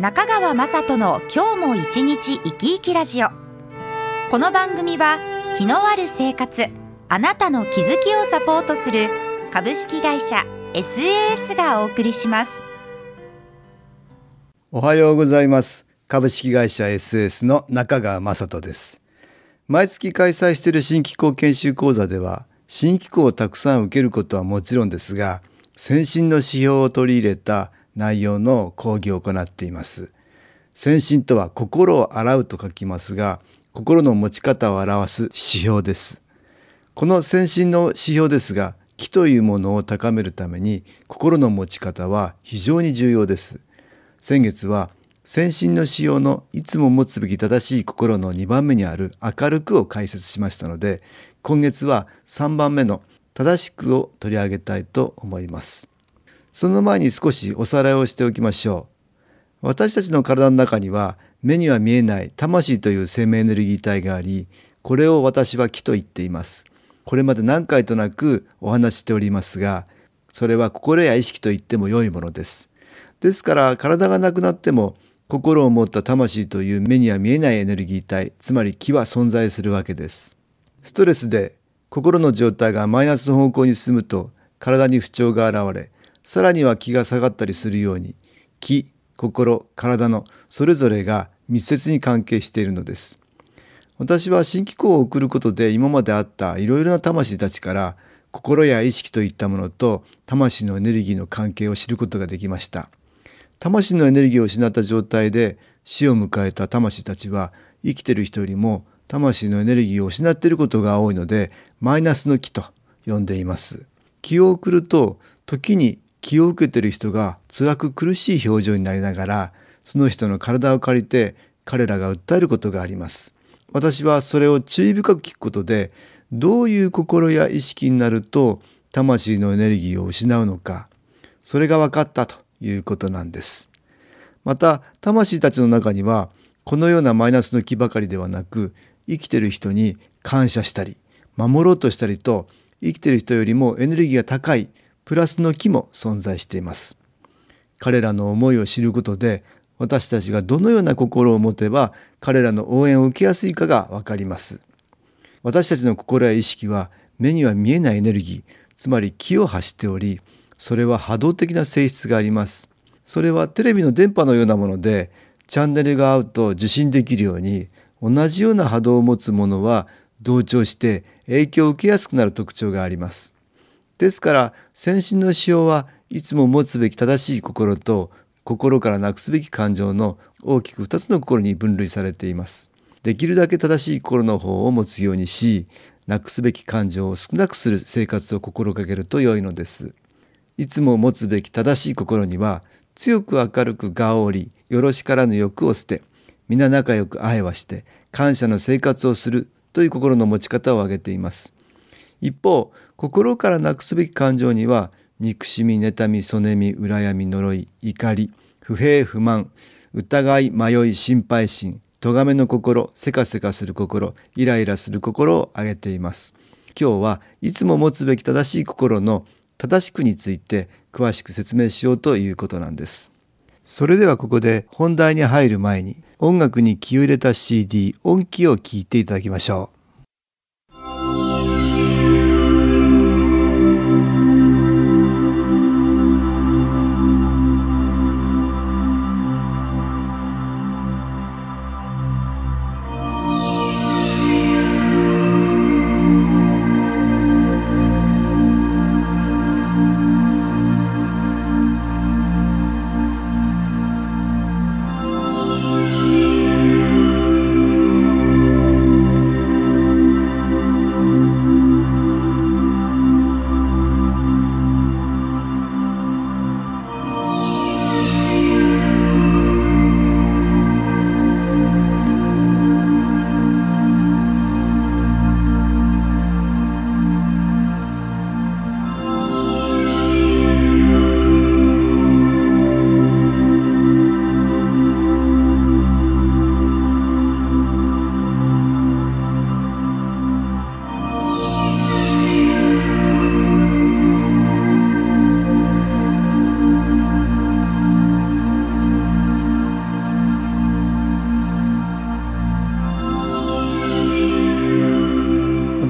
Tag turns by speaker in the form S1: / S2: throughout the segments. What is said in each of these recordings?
S1: 中川雅人の今日も一日生き生きラジオ。この番組は気のある生活あなたの気づきをサポートする株式会社 SAS がお送りします。
S2: おはようございます。株式会社 SAS の中川雅人です。毎月開催している新機構研修講座では新機構をたくさん受けることはもちろんですが先進の指標を取り入れた内容の講義を行っています。先進とは心を洗うと書きますが、心の持ち方を表す指標です。この先進の指標ですが、気というものを高めるために心の持ち方は非常に重要です。先月は先進の指標のいつも持つべき正しい心の2番目にある明るくを解説しましたので、今月は3番目の正しくを取り上げたいと思います。その前に少しおさらいをしておきましょう。私たちの体の中には目には見えない魂という生命エネルギー体があり、これを私は気と言っています。これまで何回となくお話しておりますが、それは心や意識と言っても良いものです。ですから体がなくなっても心を持った魂という目には見えないエネルギー体、つまり気は存在するわけです。ストレスで心の状態がマイナスの方向に進むと体に不調が現れ、さらには気が下がったりするように気心体のそれぞれが密接に関係しているのです。私は新機構を送ることで今まであったいろいろな魂たちから心や意識といったものと魂のエネルギーの関係を知ることができました。魂のエネルギーを失った状態で死を迎えた魂たちは生きてる人よりも魂のエネルギーを失っていることが多いのでマイナスの気と呼んでいます。気を送ると時に気を受けてる人が辛く苦しい表情になりながらその人の体を借りて彼らが訴えることがあります。私はそれを注意深く聞くことでどういう心や意識になると魂のエネルギーを失うのかそれが分かったということなんです。また魂たちの中にはこのようなマイナスの気ばかりではなく生きてる人に感謝したり守ろうとしたりと生きてる人よりもエネルギーが高いプラスの木も存在しています。彼らの思いを知ることで私たちがどのような心を持てば彼らの応援を受けやすいかがわかります。私たちの心や意識は目には見えないエネルギー、つまり気を発しており、それは波動的な性質があります。それはテレビの電波のようなもので、チャンネルが合うと受信できるように、同じような波動を持つものは同調して影響を受けやすくなる特徴があります。ですから先進の指標はいつも持つべき正しい心と心からなくすべき感情の大きく2つの心に分類されています。できるだけ正しい心の方を持つようにしなくすべき感情を少なくする生活を心がけると良いのです。いつも持つべき正しい心には強く明るくがおりよろしからぬ欲を捨て皆仲良く愛はして感謝の生活をするという心の持ち方を挙げています。一方心からなくすべき感情には憎しみ妬みそねみ羨み呪い怒り不平不満疑い迷い心配心咎めの心せかせかする心イライラする心を挙げています。今日はいつも持つべき正しい心の正しくについて詳しく説明しようということなんです。それではここで本題に入る前に音楽に気を入れた CD 音気を聞いていただきましょう。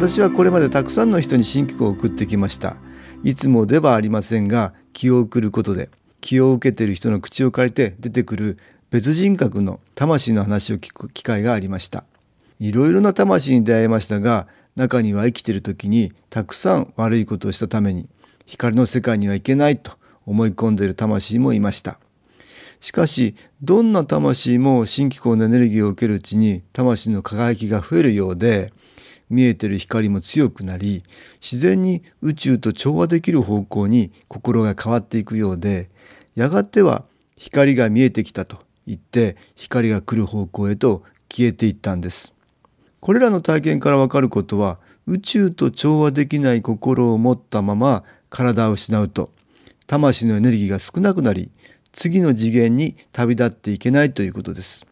S2: 私はこれまでたくさんの人に新機構を送ってきました。いつもではありませんが気を送ることで気を受けている人の口を借りて出てくる別人格の魂の話を聞く機会がありました。いろいろな魂に出会いましたが中には生きている時にたくさん悪いことをしたために光の世界には行けないと思い込んでいる魂もいました。しかしどんな魂も新機構のエネルギーを受けるうちに魂の輝きが増えるようで見えてる光も強くなり自然に宇宙と調和できる方向に心が変わっていくようでやがては光が見えてきたと言って光が来る方向へと消えていったんです。これらの体験からわかることは宇宙と調和できない心を持ったまま体を失うと魂のエネルギーが少なくなり次の次元に旅立っていけないということです。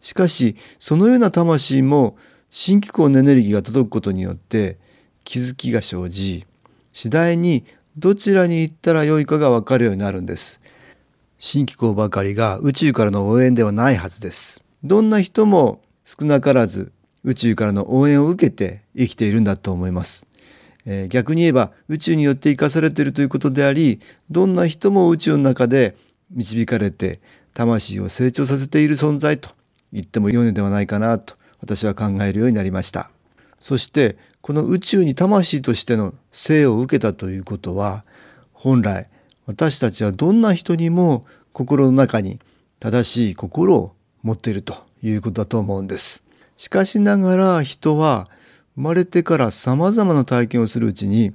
S2: しかしそのような魂も新機構のエネルギーが届くことによって気づきが生じ次第にどちらに行ったらよいかが分かるようになるんです。新機構ばかりが宇宙からの応援ではないはずです。どんな人も少なからず宇宙からの応援を受けて生きているんだと思います、えー、逆に言えば宇宙によって生かされているということでありどんな人も宇宙の中で導かれて魂を成長させている存在と言っても良いのではないかなと私は考えるようになりました。そしてこの宇宙に魂としての生を受けたということは本来私たちはどんな人にも心の中に正しい心を持っているということだと思うんです。しかしながら人は生まれてから様々な体験をするうちに、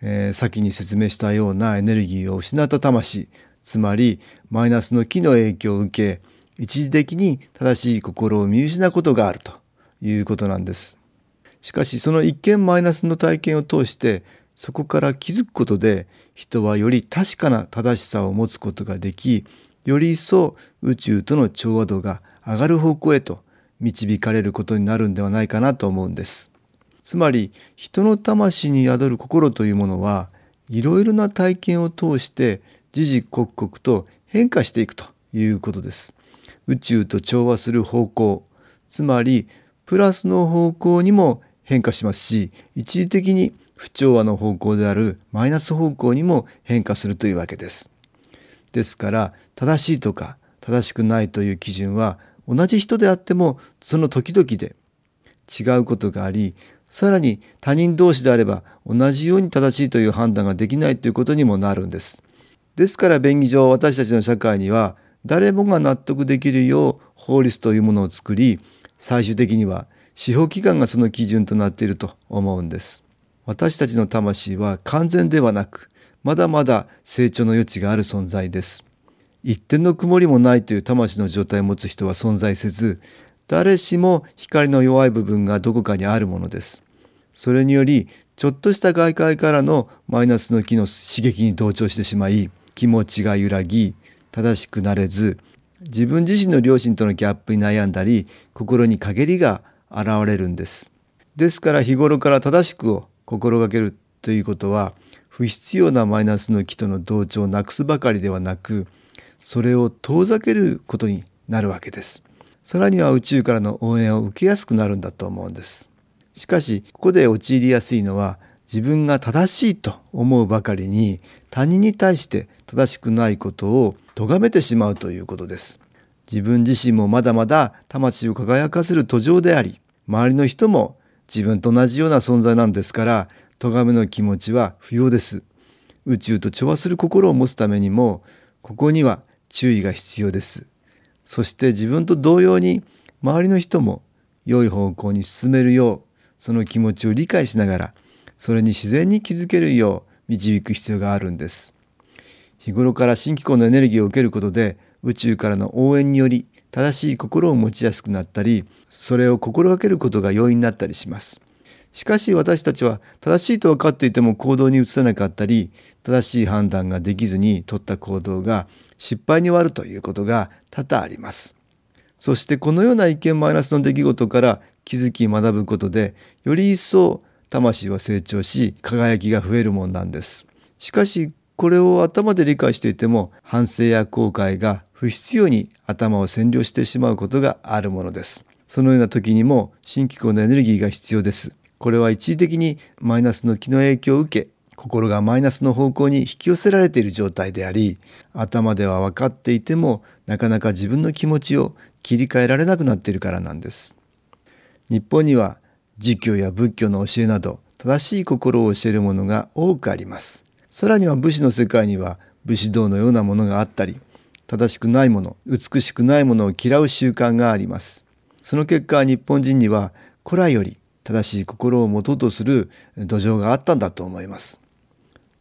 S2: えー、先に説明したようなエネルギーを失った魂つまりマイナスの気の影響を受け一時的に正しい心を見失うことがあると。いうことなんです。しかしその一見マイナスの体験を通してそこから気づくことで人はより確かな正しさを持つことができより一層宇宙との調和度が上がる方向へと導かれることになるんではないかなと思うんです。つまり人の魂に宿る心というものはいろいろな体験を通して時々刻々と変化していくということです。宇宙と調和する方向つまりプラスの方向にも変化しますし一時的に不調和の方向であるマイナス方向にも変化するというわけです。ですから正しいとか正しくないという基準は同じ人であってもその時々で違うことがありさらに他人同士であれば同じように正しいという判断ができないということにもなるんです。ですから便宜上私たちの社会には誰もが納得できるよう法律というものを作り最終的には司法機関がその基準となっていると思うんです。私たちの魂は完全ではなくまだまだ成長の余地がある存在です。一点の曇りもないという魂の状態を持つ人は存在せず誰しも光の弱い部分がどこかにあるものです。それによりちょっとした外界からのマイナスの気の刺激に同調してしまい気持ちが揺らぎ正しくなれず自分自身の両親とのギャップに悩んだり心に陰りが現れるんです。ですから日頃から正しくを心がけるということは不必要なマイナスの気との同調をなくすばかりではなくそれを遠ざけることになるわけです。さらには宇宙からの応援を受けやすくなるんだと思うんです。しかしここで陥りやすいのは自分が正しいと思うばかりに他人に対して正しくないことを咎めてしまうということです。自分自身もまだまだ魂を輝かせる途上であり、周りの人も自分と同じような存在なんですから、咎めの気持ちは不要です。宇宙と調和する心を持つためにも、ここには注意が必要です。そして自分と同様に周りの人も良い方向に進めるよう、その気持ちを理解しながら、それに自然に気づけるよう導く必要があるんです。日頃から新機構のエネルギーを受けることで宇宙からの応援により正しい心を持ちやすくなったりそれを心がけることが容易になったりしますしかし私たちは正しいと分かっていても行動に移さなかったり正しい判断ができずに取った行動が失敗に終わるということが多々ありますそしてこのような一見マイナスの出来事から気づき学ぶことでより一層魂は成長し輝きが増えるもんなんですしかしこれを頭で理解していても反省や後悔が不必要に頭を占領してしまうことがあるものです。そのような時にも新機構のエネルギーが必要です。これは一時的にマイナスの気の影響を受け心がマイナスの方向に引き寄せられている状態であり頭では分かっていてもなかなか自分の気持ちを切り替えられなくなっているからなんです日本には儒教や仏教の教えなど正しい心を教えるものが多くあります。さらには武士の世界には武士道のようなものがあったり正しくないもの美しくないものを嫌う習慣があります。その結果日本人には古来より正しい心を持とうとする土壌があったんだと思います。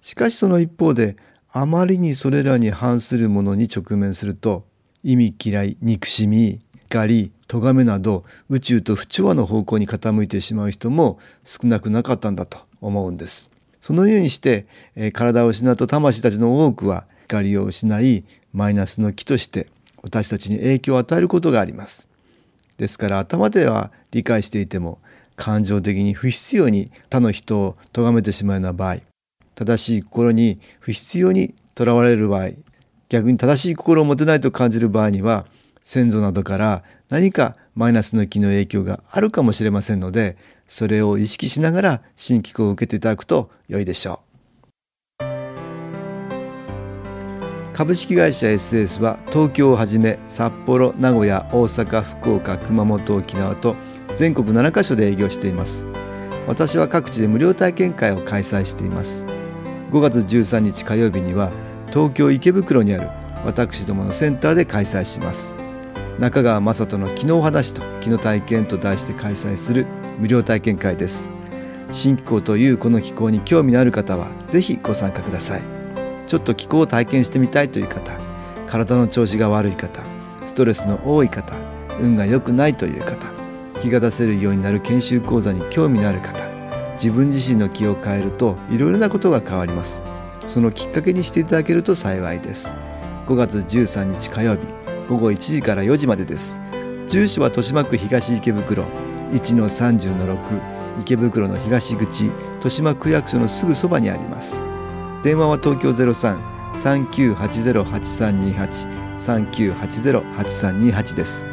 S2: しかしその一方であまりにそれらに反するものに直面すると意味嫌い憎しみ怒り咎めなど宇宙と不調和の方向に傾いてしまう人も少なくなかったんだと思うんです。そのようにして、え、体を失った魂たちの多くは怒りを失いマイナスの気として私たちに影響を与えることがあります。ですから頭では理解していても感情的に不必要に他の人を咎めてしまうような場合正しい心に不必要にとらわれる場合逆に正しい心を持てないと感じる場合には先祖などから何かマイナスの気の影響があるかもしれませんのでそれを意識しながら新機構を受けていただくと良いでしょう。株式会社 SS は東京をはじめ札幌名古屋大阪福岡熊本沖縄と全国7カ所で営業しています。私は各地で無料体験会を開催しています。5月13日火曜日には東京池袋にある私どものセンターで開催します。中川雅人の「昨日話と昨日体験」と題して開催する無料体験会です。新気候というこの気候に興味のある方はぜひご参加ください。ちょっと気候を体験してみたいという方体の調子が悪い方ストレスの多い方運が良くないという方気が出せるようになる研修講座に興味のある方自分自身の気を変えるといろいろなことが変わります。そのきっかけにしていただけると幸いです。5月13日火曜日午後1時から4時までです。住所は豊島区東池袋。1-30-6池袋の東口豊島区役所のすぐそばにあります。電話は東京03-3980-8328 3980-8328です。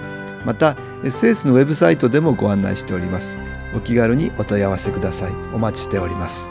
S2: また SS のウェブサイトでもご案内しております。お気軽にお問い合わせください。お待ちしております。